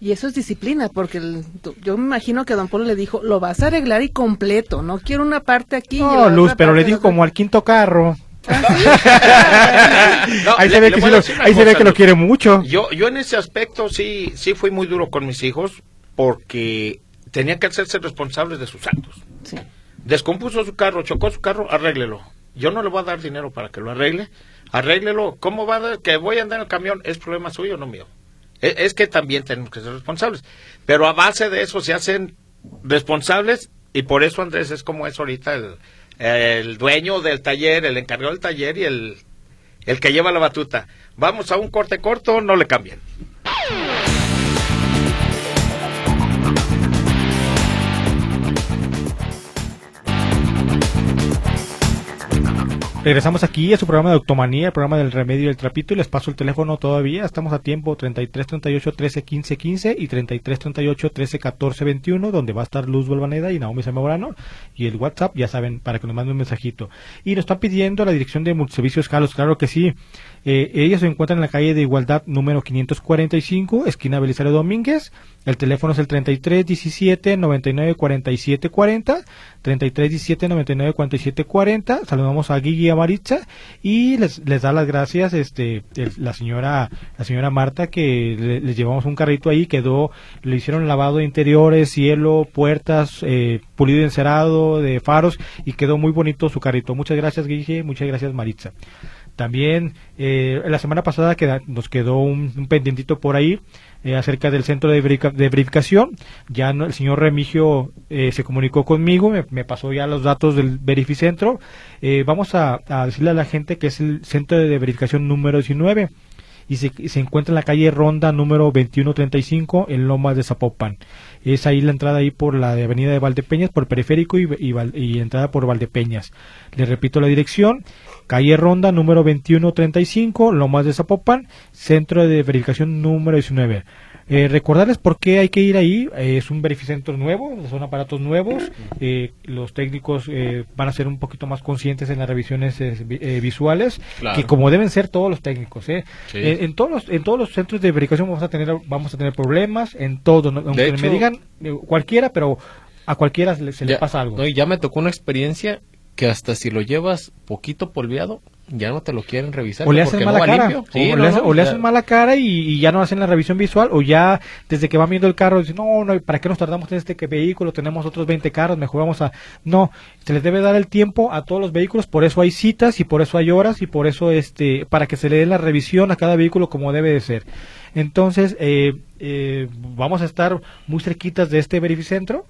Y eso es disciplina, porque el- tu- yo me imagino que don Polo le dijo, lo vas a arreglar y completo, no quiero una parte aquí. No, Luz, pero le dijo otra". como al quinto carro. No, ahí le- se ve le que, sí lo, se ve que lo quiere mucho. Yo, yo en ese aspecto sí, sí fui muy duro con mis hijos porque tenían que hacerse responsables de sus actos. Sí. Descompuso su carro, chocó su carro, arréglelo. Yo no le voy a dar dinero para que lo arregle. Arréglelo. ¿Cómo va a dar que voy a andar en el camión? ¿Es problema suyo o no mío? Es, que también tenemos que ser responsables. Pero a base de eso se hacen responsables y por eso Andrés es como es ahorita el, el dueño del taller, el encargado del taller y el, el que lleva la batuta. Vamos a un corte corto, no le cambien. Regresamos aquí a su programa de Automanía, el programa del remedio y el trapito, y les paso el teléfono todavía. Estamos a tiempo 33 38 13 15 15 y 33 38 13 14 21, donde va a estar Luz Balvaneda y Naomi Zamorano. Y el WhatsApp, ya saben, para que nos manden un mensajito. Y nos están pidiendo la dirección de Multiservicios Carlos, claro que sí. Eh, ellos se encuentran en la calle de Igualdad número 545, esquina Belisario Domínguez. El teléfono es el 33 17 99 47 40, 33 17 99 47 40. Saludamos a Guigui y a Maritza y les, les da las gracias este la señora la señora Marta que le- les llevamos un carrito ahí, quedó le hicieron lavado de interiores, cielo, puertas, eh, pulido y encerado de faros y quedó muy bonito su carrito. Muchas gracias Guigui, muchas gracias Maritza. También eh, la semana pasada queda- nos quedó un, un pendientito por ahí eh, acerca del centro de, de verificación. Ya no- el señor Remigio eh, se comunicó conmigo, me, pasó ya los datos del verificentro. Eh, vamos a, decirle a la gente que es el centro de verificación número 19 y se, se encuentra en la calle Ronda número 2135 en Lomas de Zapopan. Es ahí la entrada ahí por la avenida de Valdepeñas, por periférico y, y entrada por Valdepeñas. Les repito la dirección, calle Ronda número 2135, Lomas de Zapopan, centro de verificación número 19. Eh, recordarles por qué hay que ir ahí. Eh, es un verificentro nuevo, son aparatos nuevos. Eh, los técnicos eh, van a ser un poquito más conscientes en las revisiones eh, vi- visuales, Claro. que como deben ser todos los técnicos. ¿eh? Sí. En, todos los, en todos los centros de verificación vamos a tener vamos a tener problemas, en todos. Aunque hecho- me digan cualquiera, pero a cualquiera se le, se le pasa algo. no, y ya me tocó una experiencia que hasta si lo llevas poquito polviado, ya no te lo quieren revisar. o le hacen mala no cara, limpio. o, le hacen, no, o le o sea, hacen mala cara y, y ya no hacen la revisión visual, o ya desde que van viendo el carro dicen, no, no, ¿para qué nos tardamos en este vehículo? Tenemos otros 20 carros, mejor vamos a... No, se les debe dar el tiempo a todos los vehículos, por eso hay citas y por eso hay horas y por eso, este, para que se le dé la revisión a cada vehículo como debe de ser. Entonces, eh, eh, vamos a estar muy cerquitas de este verificentro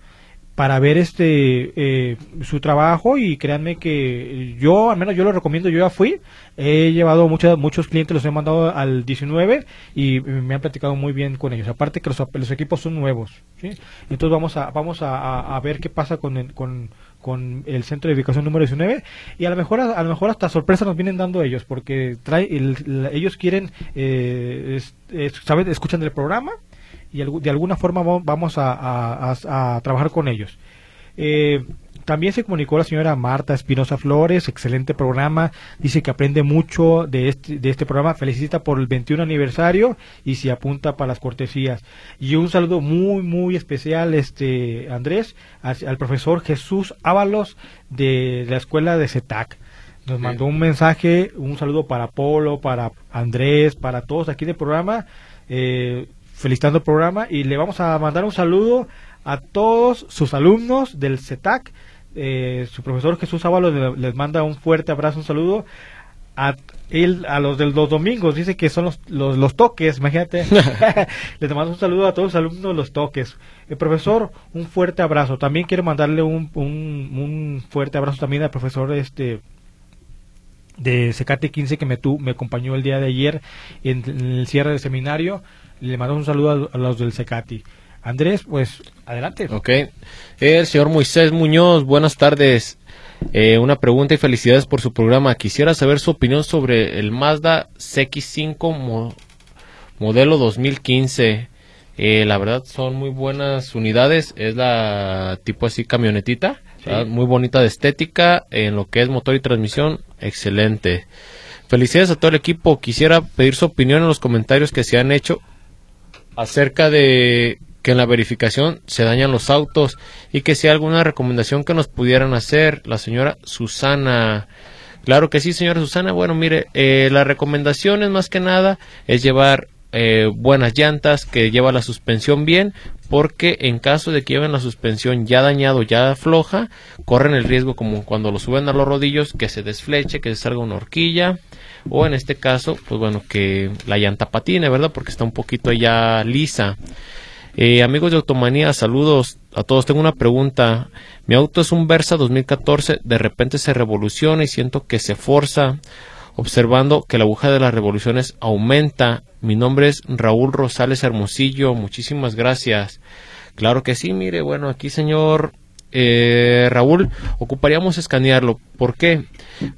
para ver este eh, su trabajo y créanme que yo al menos yo lo recomiendo yo ya fui he llevado muchos muchos clientes los he mandado al 19 y me han platicado muy bien con ellos aparte que los, los equipos son nuevos ¿sí? entonces vamos a vamos a, ver qué pasa con el, con con el centro de ubicación número 19 y a lo mejor a, lo mejor hasta sorpresa nos vienen dando ellos porque trae el- ellos quieren eh, es- es- escuchan del programa y de alguna forma va- vamos a, a- a- trabajar con ellos. Eh, también se comunicó la señora Marta Espinosa Flores, excelente programa, dice que aprende mucho de este, de este programa, felicita por el 21 aniversario y se apunta para las cortesías. Y un saludo muy, muy especial, este Andrés, al, al profesor Jesús Ábalos de la escuela de CETAC. Nos mandó un mensaje, un saludo para Polo, para Andrés, para todos aquí del programa, eh, felicitando el programa y le vamos a mandar un saludo a todos sus alumnos del CETAC. Eh, su profesor Jesús Ábalos le- les manda un fuerte abrazo, un saludo. A él, a los de los domingos, dice que son los, los, los toques, imagínate. Les mando un saludo a todos los alumnos de los toques. El profesor, un fuerte abrazo. También quiero mandarle un, un, un fuerte abrazo también al profesor este de Secate 15 que me, tu, me acompañó el día de ayer en, en el cierre del seminario. Le mando un saludo a, a los del Secati. Andrés, pues adelante. Ok. El señor Moisés Muñoz, buenas tardes. Eh, una pregunta y felicidades por su programa. Quisiera saber su opinión sobre el Mazda CX5 mo- modelo 2015. Eh, la verdad son muy buenas unidades. Es la tipo así camionetita. Muy bonita de estética. En lo que es motor y transmisión, excelente. Felicidades a todo el equipo. Quisiera pedir su opinión en los comentarios que se han hecho acerca de que en la verificación se dañan los autos y que si hay alguna recomendación que nos pudieran hacer la señora Susana. Claro que sí, señora Susana. Bueno, mire, eh, la recomendación es más que nada es llevar eh, buenas llantas, que lleva la suspensión bien, porque en caso de que lleven la suspensión ya dañado, ya floja, corren el riesgo como cuando lo suben a los rodillos, que se desfleche, que se salga una horquilla, o en este caso, pues bueno, que la llanta patine, ¿verdad? Porque está un poquito ya lisa. Eh, amigos de Automanía, saludos a todos. Tengo una pregunta. Mi auto es un Versa 2014. De repente se revoluciona y siento que se forza. Observando que la aguja de las revoluciones aumenta. Mi nombre es Raúl Rosales Hermosillo. Muchísimas gracias. Claro que sí, mire, bueno, aquí señor eh, Raúl, ocuparíamos escanearlo. ¿Por qué?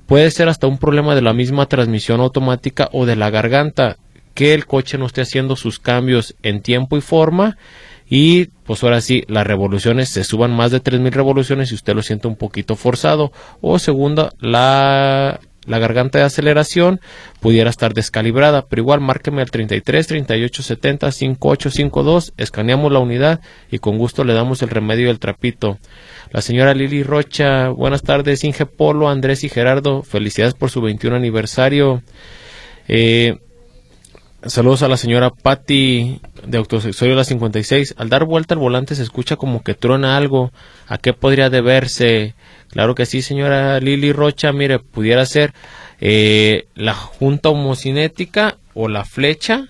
Puede ser hasta un problema de la misma transmisión automática o de la garganta que el coche no esté haciendo sus cambios en tiempo y forma y pues ahora sí las revoluciones se suban más de 3000 revoluciones y usted lo siente un poquito forzado o segunda la la garganta de aceleración pudiera estar descalibrada, pero igual márqueme al 33 38 70 5852, escaneamos la unidad y con gusto le damos el remedio del trapito. La señora Lili Rocha, buenas tardes, Inge Polo, Andrés y Gerardo, felicidades por su 21 aniversario. Eh, Saludos a la señora Patti de Autosexorio La 56. Al dar vuelta al volante se escucha como que truena algo. ¿A qué podría deberse? Claro que sí, señora Lili Rocha. Mire, pudiera ser eh, la junta homocinética o la flecha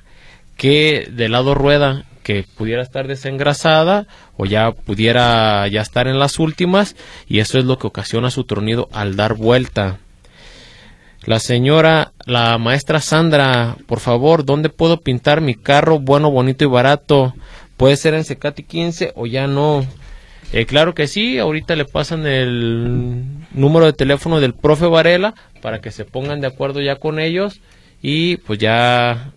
que del lado rueda que pudiera estar desengrasada o ya pudiera ya estar en las últimas y eso es lo que ocasiona su tronido al dar vuelta. La señora, la maestra Sandra, por favor, ¿dónde puedo pintar mi carro bueno, bonito y barato? Puede ser en Secati 15 o ya no. Eh, claro que sí, ahorita le pasan el número de teléfono del profe Varela para que se pongan de acuerdo ya con ellos y pues ya,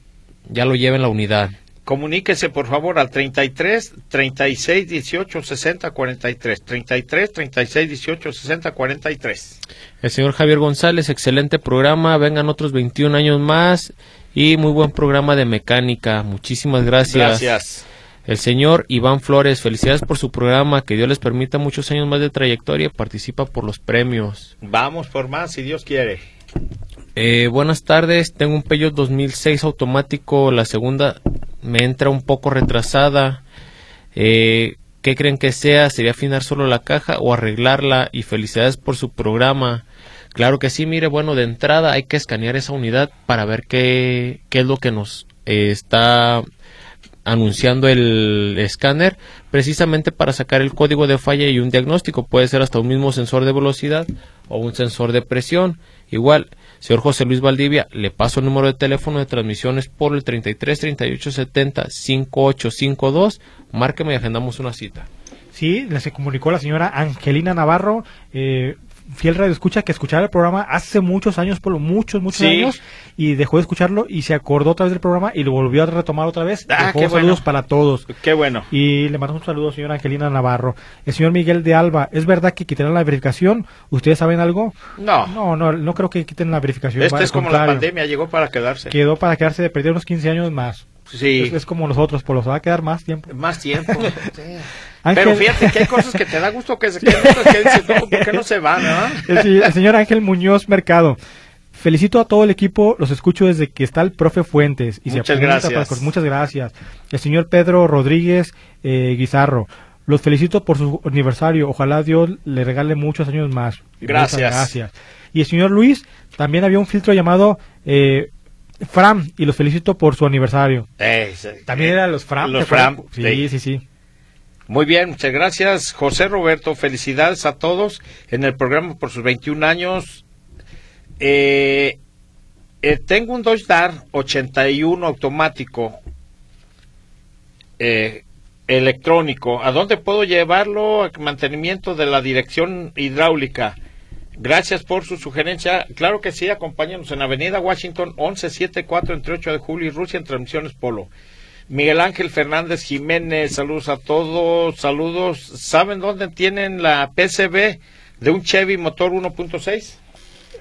ya lo lleven la unidad. Comuníquese por favor al 33 36 18 60 43. 33 36 18 60 43. El señor Javier González, excelente programa, vengan otros 21 años más y muy buen programa de mecánica. Muchísimas gracias. Gracias. El señor Iván Flores, felicidades por su programa, que Dios les permita muchos años más de trayectoria, participa por los premios. Vamos por más si Dios quiere. Eh, buenas tardes, tengo un Peugeot 2006 automático, la segunda me entra un poco retrasada. Eh, ¿Qué creen que sea? ¿Sería afinar solo la caja o arreglarla? Y felicidades por su programa. Claro que sí, mire, bueno, de entrada hay que escanear esa unidad para ver qué, qué es lo que nos eh, está anunciando el escáner precisamente para sacar el código de falla y un diagnóstico. Puede ser hasta un mismo sensor de velocidad o un sensor de presión. Igual, señor José Luis Valdivia, le paso el número de teléfono de transmisiones por el 33 38 70 5852. Márqueme y agendamos una cita. Sí, se comunicó la señora Angelina Navarro. eh, fiel radio escucha que escuchaba el programa hace muchos años, por muchos, muchos Sí. años, y dejó de escucharlo y se acordó otra vez del programa y lo volvió a retomar otra vez. Ah, Dejó qué bueno. saludos para todos. Qué bueno. Y le mandamos un saludo, señora Angelina Navarro. El señor Miguel de Alba, ¿es verdad que quitarán la verificación? ¿Ustedes saben algo? No, No, no, no creo que quiten la verificación. este es como la pandemia, llegó para quedarse. Quedó para quedarse de perder unos 15 años más. Sí, Es, es como nosotros, por los va a quedar más tiempo. más tiempo. Sí. Ángel- Pero fíjate que hay cosas que te da gusto que se queden, que dices, no, ¿por qué no se van, no? El, se- el señor Ángel Muñoz Mercado. Felicito a todo el equipo, los escucho desde que está el profe Fuentes. Y se Muchas apunta gracias. para muchas gracias. El señor Pedro Rodríguez eh, Guizarro. Los felicito por su aniversario. Ojalá Dios le regale muchos años más. Gracias. Muchas gracias. Y el señor Luis, también había un filtro llamado eh, Fram y los felicito por su aniversario. Eh. También eran los Fram. Los. Fram, sí. sí, sí. Muy bien, muchas gracias. José Roberto, felicidades a todos en el programa por sus 21 años. Eh, eh, tengo un Dodge Dart 81 automático eh, electrónico. ¿A dónde puedo llevarlo? A mantenimiento de la dirección hidráulica. Gracias por su sugerencia. Claro que sí, acompáñanos en Avenida Washington 1174 entre 8 de julio y Rusia en Transmisiones Polo. Miguel Ángel Fernández Jiménez, saludos a todos, saludos. ¿Saben dónde tienen la PCB de un Chevy motor 1.6?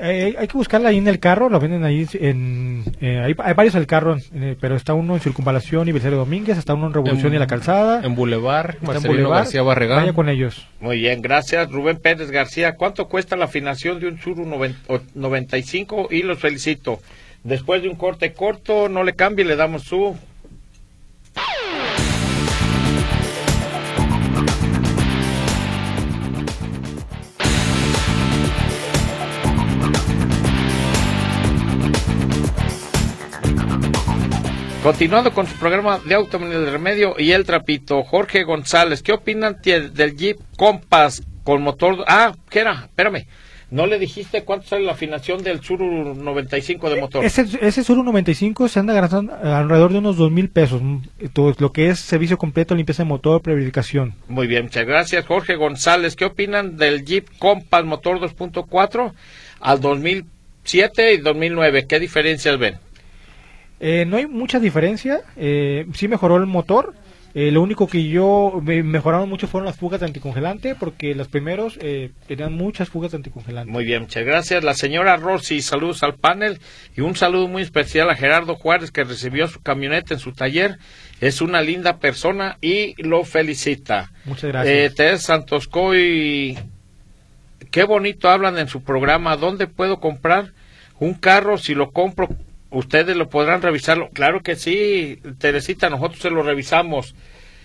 Eh, hay que buscarla ahí en el carro, lo venden ahí en... eh, hay, hay varios en el carro, eh, pero está uno en Circunvalación y Belisario Domínguez, está uno en Revolución En- y La Calzada, En Boulevard, está en Marcelino Boulevard. García Barragán. Vaya con ellos. Muy bien, gracias. Rubén Pérez García, ¿cuánto cuesta la afinación de un Suru 90 o- 95? Y los felicito. Después de un corte corto, no le cambie, le damos su... Continuando con su programa de Automanía del Remedio y el Trapito, Jorge González, ¿qué opinan del Jeep Compass con motor? Ah, ¿qué era? Espérame, ¿no le dijiste cuánto sale la afinación del Suru 95 de motor? Ese, ese Suru 95 se anda gastando alrededor de unos dos mil pesos, mm, todo lo que es servicio completo, limpieza de motor, preverificación. Muy bien, muchas gracias. Jorge González, ¿qué opinan del Jeep Compass motor 2.4 al 2007 y 2009? ¿Qué diferencias ven? Eh, no hay mucha diferencia, eh, sí mejoró el motor, eh, lo único que yo me mejoraron mucho fueron las fugas de anticongelante, porque los primeros eh, tenían muchas fugas de anticongelante. Muy bien, muchas gracias. La señora Rossi, saludos al panel y un saludo muy especial a Gerardo Juárez que recibió su camioneta en su taller. Es una linda persona y lo felicita. Muchas gracias. Eh, Teresa Santos Coy, qué bonito hablan en su programa. ¿Dónde puedo comprar un carro? Si lo compro, ustedes lo podrán revisarlo. Claro que sí, Teresita, nosotros se lo revisamos.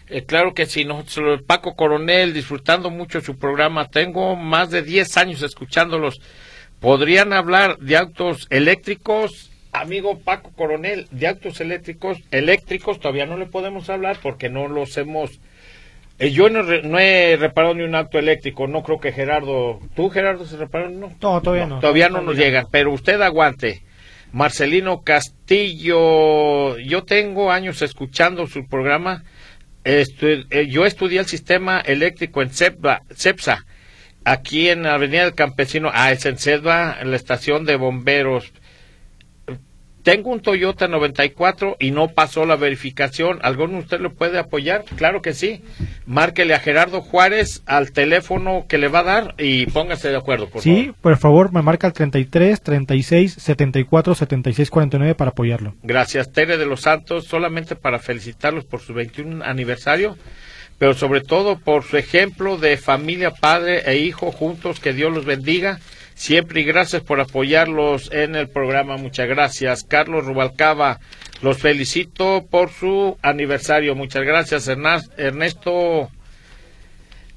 Eh, claro que sí, nosotros, Paco Coronel, disfrutando mucho su programa. Tengo más de 10 años escuchándolos. ¿Podrían hablar de autos eléctricos? Amigo Paco Coronel, de autos eléctricos, eléctricos todavía no le podemos hablar porque no los hemos eh, yo no, re- no he reparado ni un auto eléctrico, no creo que Gerardo, ¿tú Gerardo se reparó? No, No, todavía no. Todavía no nos llegan, pero usted aguante. Marcelino Castillo, yo tengo años escuchando su programa. Eh, yo estudié el sistema eléctrico en CEPSA, aquí en la Avenida del Campesino. Ah, es en en la estación de bomberos. Tengo un Toyota 94 y no pasó la verificación. ¿Alguno de usted lo puede apoyar? Claro que sí. Márquele a Gerardo Juárez al teléfono que le va a dar y póngase de acuerdo, por sí, favor. por favor, me marca el 33, 36, 74, 76, 49 para apoyarlo. Gracias, Tere de los Santos, solamente para felicitarlos por su 21 aniversario, pero sobre todo por su ejemplo de familia, padre e hijo juntos. Que Dios los bendiga. Siempre y gracias por apoyarlos en el programa. Muchas gracias. Carlos Rubalcaba, los felicito por su aniversario. Muchas gracias, Ernesto.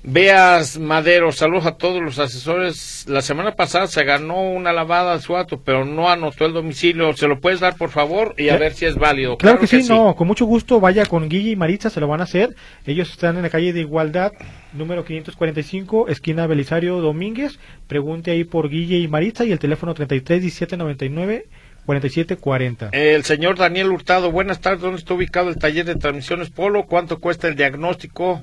Veas Madero, saludos a todos los asesores. La semana pasada se ganó una lavada de su auto, pero no anotó el domicilio. ¿Se lo puedes dar, por favor? Y a Eh, ver si es válido. Claro, que, sí, no, con mucho gusto vaya con Guille y Maritza, se lo van a hacer. Ellos están en la calle de Igualdad, número 545, esquina Belisario Domínguez. Pregunte ahí por Guille y Maritza y el teléfono 33 17 99 47 40. El señor Daniel Hurtado, buenas tardes. ¿Dónde está ubicado el taller de transmisiones Polo? ¿Cuánto cuesta el diagnóstico?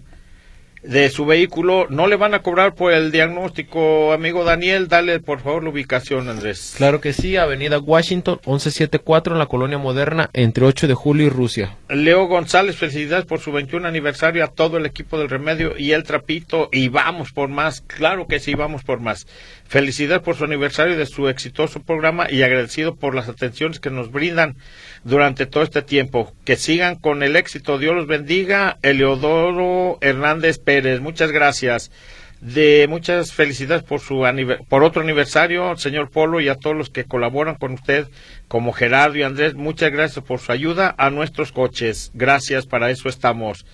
De su vehículo, no le van a cobrar por el diagnóstico, amigo Daniel, dale por favor la ubicación, Andrés. Claro que sí, Avenida Washington, 1174 en la Colonia Moderna, entre 8 de julio y Rusia. Leo González, felicidades por su 21 aniversario a todo el equipo del Remedio y el Trapito, y vamos por más, claro que sí, vamos por más. Felicidades por su aniversario de su exitoso programa y agradecido por las atenciones que nos brindan durante todo este tiempo. Que sigan con el éxito. Dios los bendiga. Eleodoro Hernández Pérez, muchas gracias. De muchas felicidades por su por otro aniversario, señor Polo, y a todos los que colaboran con usted, como Gerardo y Andrés, muchas gracias por su ayuda a nuestros coches. Gracias, para eso estamos.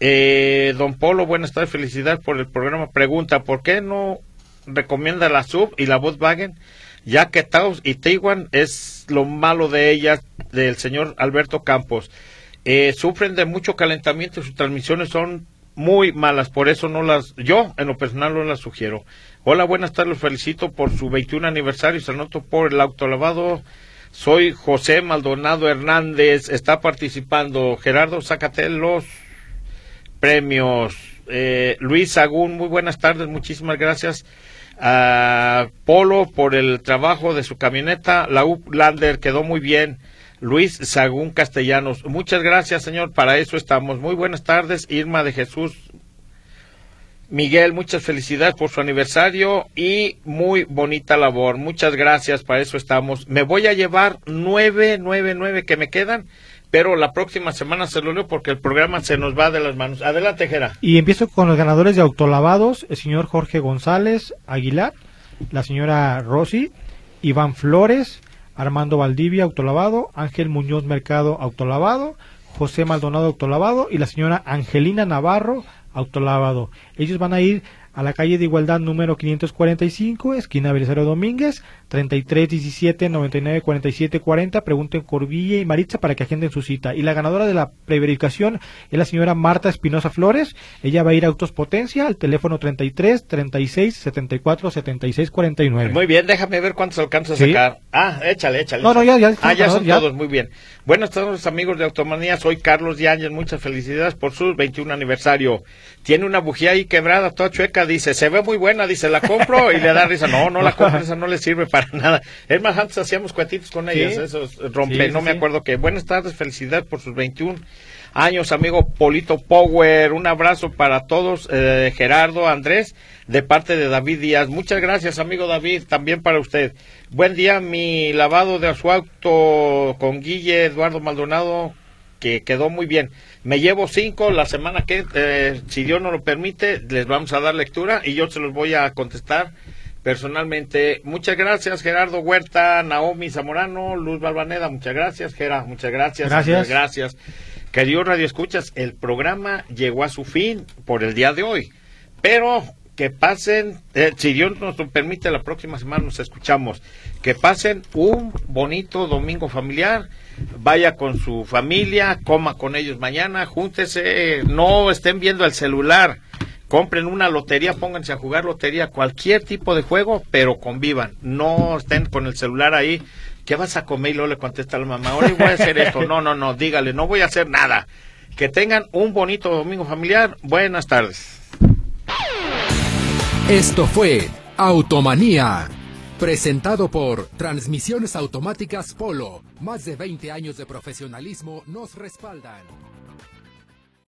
Eh, don Polo, buenas tardes, felicidades por el programa. Pregunta, ¿por qué no recomienda la sub y la Volkswagen, ya que Taos y Tiguan es lo malo de ellas, del señor Alberto Campos. Eh, sufren de mucho calentamiento y sus transmisiones son muy malas, por eso no las, yo en lo personal no las sugiero. Hola, buenas tardes, los felicito por su 21 aniversario, se anoto por el autolavado. Soy José Maldonado Hernández, está participando. Gerardo, sácate los premios. Eh, Luis Sagún, muy buenas tardes, muchísimas gracias Polo por el trabajo de su camioneta. La Uplander quedó muy bien. Luis Sagún Castellanos. Muchas gracias, señor. Para eso estamos. Muy buenas tardes, Irma de Jesús. Miguel, muchas felicidades por su aniversario y muy bonita labor. Muchas gracias, para eso estamos. Me voy a llevar nueve, nueve, nueve que me quedan pero la próxima semana se lo leo porque el programa se nos va de las manos. Adelante, Jera. Y empiezo con los ganadores de autolavados, el señor Jorge González Aguilar, la señora Rosy, Iván Flores, Armando Valdivia, autolavado, Ángel Muñoz Mercado, autolavado, José Maldonado, autolavado, y la señora Angelina Navarro, autolavado. Ellos van a ir a la calle de Igualdad número 545, esquina Belisario Domínguez, 33 17 99 47 40. Pregunten Corvilla y Maritza para que agenden su cita. Y la ganadora de la preverificación es la señora Marta Espinosa Flores. Ella va a ir a Autos Potencia al teléfono 33 36 74 76 49. Muy bien, déjame ver cuántos alcanza a sacar. Ah, échale, échale. No, no, ya, ya. Ah, ya son todos, muy bien. Buenas tardes, amigos de Automanía. Soy Carlos Yáñez. Muchas felicidades por su 21 aniversario. Tiene una bujía ahí quebrada, toda chueca. Dice, se ve muy buena. Dice, la compro y le da risa. No, no la compro, esa no le sirve para nada. Es más, antes hacíamos cuetitos con ellas, esos rompe, no me acuerdo qué. Buenas tardes, felicidades por sus 21 años, amigo Polito Power. Un abrazo para todos, eh, Gerardo, Andrés, de parte de David Díaz. Muchas gracias, amigo David, también para usted. Buen día, mi lavado de su auto con Guille Eduardo Maldonado, que quedó muy bien. Me llevo cinco la semana que, eh, si Dios no lo permite, les vamos a dar lectura y yo se los voy a contestar personalmente. Muchas gracias, Gerardo Huerta, Naomi Zamorano, Luz Balvaneda, muchas gracias, Gerardo, muchas gracias. Gracias. gracias. Querido Radio Escuchas, el programa llegó a su fin por el día de hoy, pero que pasen, eh, si Dios nos lo permite, la próxima semana nos escuchamos, que pasen un bonito domingo familiar, vaya con su familia, coma con ellos mañana, júntese, no estén viendo el celular, compren una lotería, pónganse a jugar lotería, cualquier tipo de juego, pero convivan, no estén con el celular ahí. ¿Qué vas a comer? Y luego le contesta a la mamá, ahora voy a hacer esto. No, no, no, dígale, no voy a hacer nada. Que tengan un bonito domingo familiar. Buenas tardes. Esto fue Automanía, presentado por Transmisiones Automáticas Polo. Más de 20 años de profesionalismo nos respaldan.